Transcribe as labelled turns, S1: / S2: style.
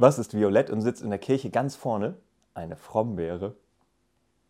S1: Was ist violett und sitzt in der Kirche ganz vorne? Eine Frommbeere.